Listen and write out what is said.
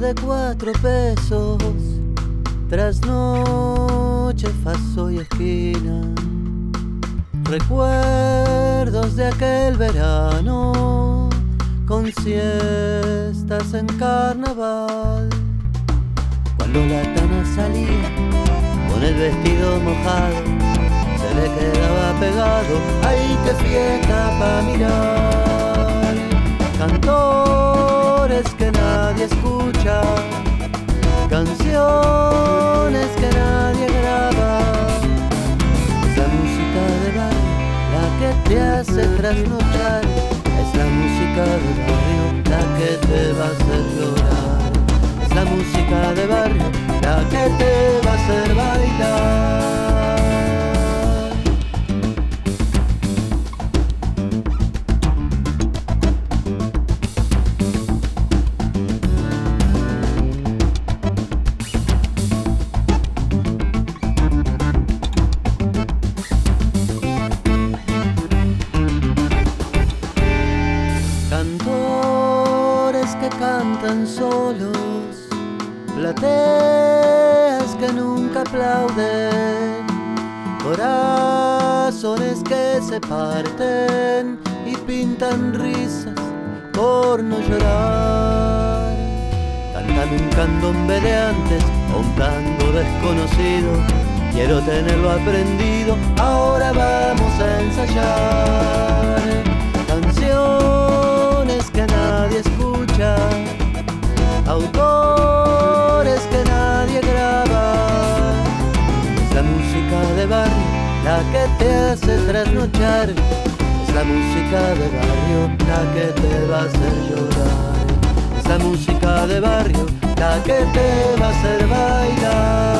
de cuatro pesos, trasnoche, faso y esquina. Recuerdos de aquel verano, con siestas en carnaval. Cuando la tana salía con el vestido mojado, se le quedaba pegado, ¡ay qué fiesta pa' mirar! Que te hace trasnochar, es la música de barrio, la que te va a hacer llorar. Es la música de barrio, la que te va a hacer. Cantan solos, plateas que nunca aplauden, corazones que se parten y pintan risas por no llorar. Cantan un candombe de antes o un tango desconocido, quiero tenerlo aprendido, ahora vamos a ensayar. Autores que nadie graba. Es la música de barrio la que te hace trasnochar. Es la música de barrio la que te va a hacer llorar. Es la música de barrio la que te va a hacer bailar.